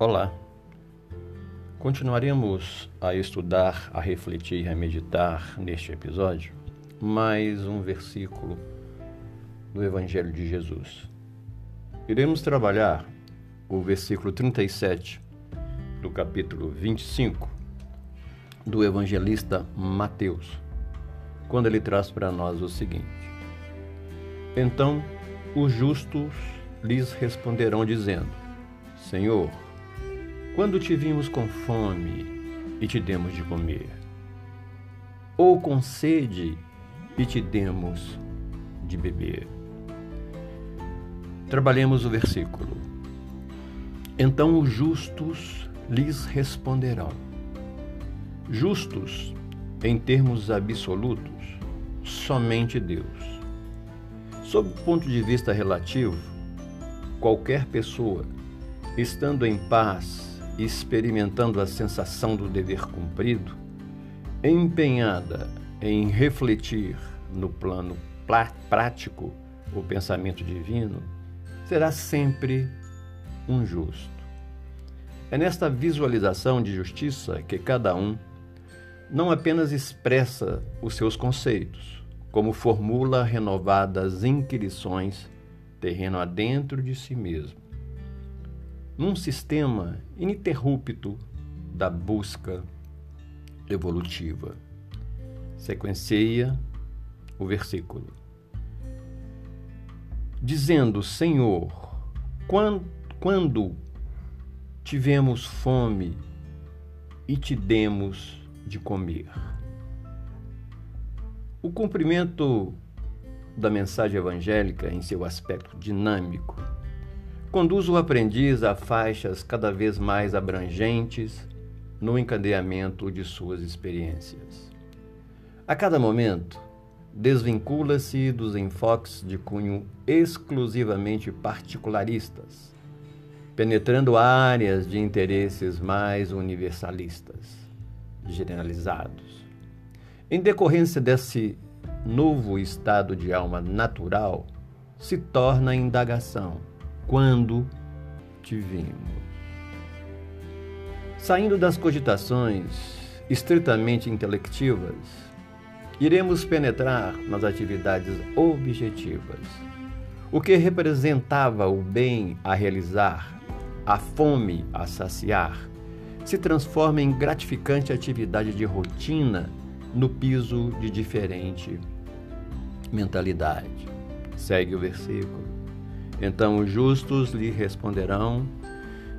Olá. Continuaremos a estudar, a refletir, a meditar neste episódio mais um versículo do Evangelho de Jesus. Iremos trabalhar o versículo 37 do capítulo 25 do evangelista Mateus, quando ele traz para nós o seguinte: Então os justos lhes responderão, dizendo: Senhor, quando te vimos com fome e te demos de comer, ou com sede e te demos de beber. Trabalhemos o versículo. Então os justos lhes responderão. Justos, em termos absolutos, somente Deus. Sob o ponto de vista relativo, qualquer pessoa, estando em paz experimentando a sensação do dever cumprido, empenhada em refletir no plano prático o pensamento divino, será sempre um justo. É nesta visualização de justiça que cada um não apenas expressa os seus conceitos, como formula renovadas inquirições terreno adentro de si mesmo, num sistema ininterrupto da busca evolutiva. Sequencia o versículo. Dizendo: Senhor, quando, quando tivemos fome e te demos de comer. O cumprimento da mensagem evangélica em seu aspecto dinâmico conduz o aprendiz a faixas cada vez mais abrangentes no encadeamento de suas experiências. A cada momento, desvincula-se dos enfoques de cunho exclusivamente particularistas, penetrando áreas de interesses mais universalistas, generalizados. Em decorrência desse novo estado de alma natural, se torna indagação: quando te vimos? Saindo das cogitações estritamente intelectivas, iremos penetrar nas atividades objetivas. O que representava o bem a realizar, a fome a saciar, se transforma em gratificante atividade de rotina no piso de diferente mentalidade. Segue o versículo. Então os justos lhe responderão,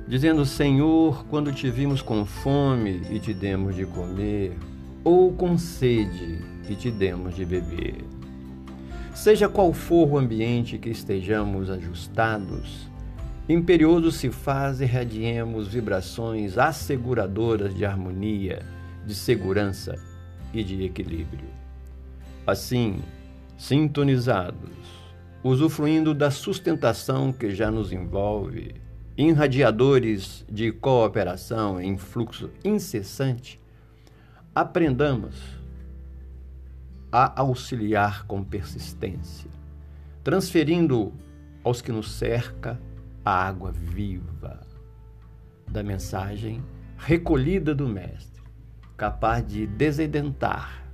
dizendo: Senhor, quando te vimos com fome e te demos de comer, ou com sede e te demos de beber. Seja qual for o ambiente que estejamos ajustados, imperioso se faz e radiemos vibrações asseguradoras de harmonia, de segurança e de equilíbrio. Assim, sintonizados, usufruindo da sustentação que já nos envolve, irradiadores de cooperação em fluxo incessante, aprendamos a auxiliar com persistência, transferindo aos que nos cerca a água viva da mensagem recolhida do Mestre, capaz de desedentar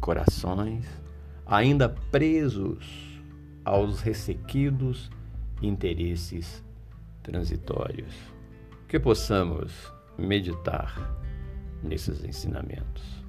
corações ainda presos aos ressequidos interesses transitórios. Que possamos meditar nesses ensinamentos.